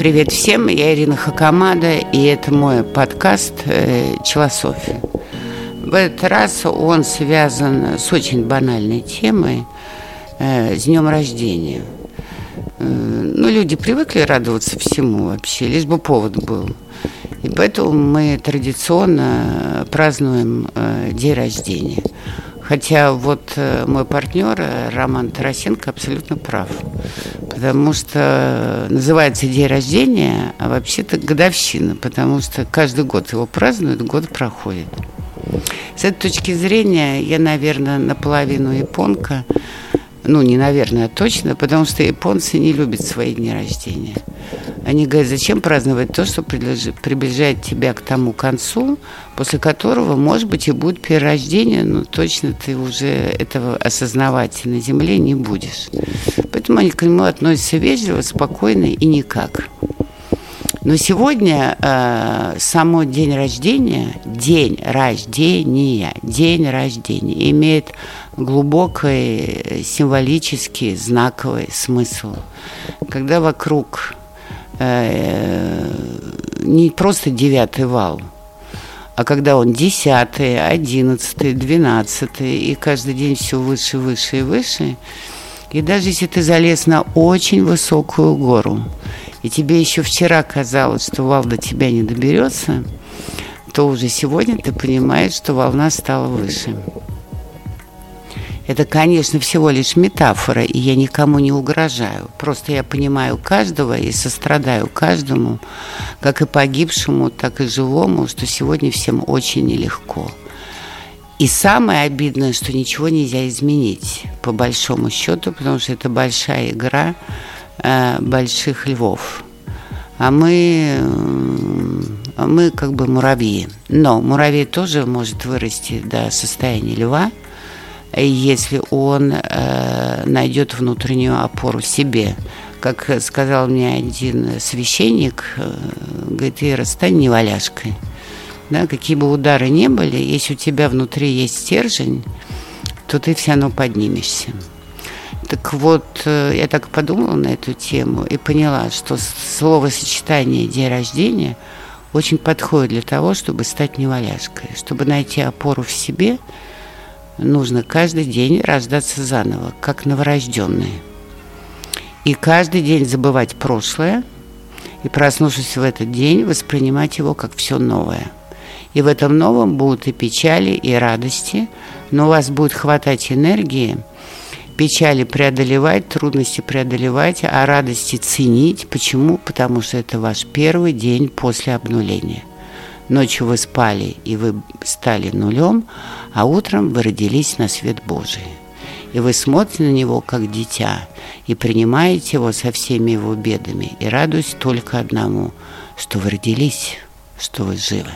Привет всем, я Ирина Хакамада, и это мой подкаст э, «Челософия». В этот раз он связан с очень банальной темой э, с днем рождения. Э, ну, люди привыкли радоваться всему вообще, лишь бы повод был. И поэтому мы традиционно празднуем день рождения. Хотя вот э, мой партнер э, Роман Тарасенко абсолютно прав. Потому что называется день рождения, а вообще-то годовщина, потому что каждый год его празднуют, год проходит. С этой точки зрения я, наверное, наполовину японка. Ну, не наверное, а точно, потому что японцы не любят свои дни рождения. Они говорят, зачем праздновать то, что приближает тебя к тому концу, после которого, может быть, и будет перерождение, но точно ты уже этого осознавать на земле не будешь. Поэтому они к нему относятся вежливо, спокойно и никак. Но сегодня э, само день рождения, день рождения, день рождения имеет глубокий символический знаковый смысл. Когда вокруг не просто девятый вал, а когда он десятый, одиннадцатый, двенадцатый, и каждый день все выше, выше и выше, и даже если ты залез на очень высокую гору, и тебе еще вчера казалось, что вал до тебя не доберется, то уже сегодня ты понимаешь, что волна стала выше. Это, конечно, всего лишь метафора, и я никому не угрожаю. Просто я понимаю каждого и сострадаю каждому, как и погибшему, так и живому, что сегодня всем очень нелегко. И самое обидное, что ничего нельзя изменить, по большому счету, потому что это большая игра э, больших львов. А мы, э, мы как бы муравьи. Но муравей тоже может вырасти до состояния льва, если он э, найдет внутреннюю опору себе. Как сказал мне один священник, э, говорит, Ира, стань неваляшкой. Да, какие бы удары ни были, если у тебя внутри есть стержень, то ты все равно поднимешься. Так вот, э, я так подумала на эту тему и поняла, что словосочетание «день рождения» очень подходит для того, чтобы стать неваляшкой. Чтобы найти опору в себе, нужно каждый день рождаться заново, как новорожденные. И каждый день забывать прошлое и, проснувшись в этот день, воспринимать его как все новое – и в этом новом будут и печали, и радости, но у вас будет хватать энергии печали преодолевать, трудности преодолевать, а радости ценить. Почему? Потому что это ваш первый день после обнуления. Ночью вы спали, и вы стали нулем, а утром вы родились на свет Божий. И вы смотрите на него как дитя, и принимаете его со всеми его бедами, и радуюсь только одному, что вы родились, что вы живы.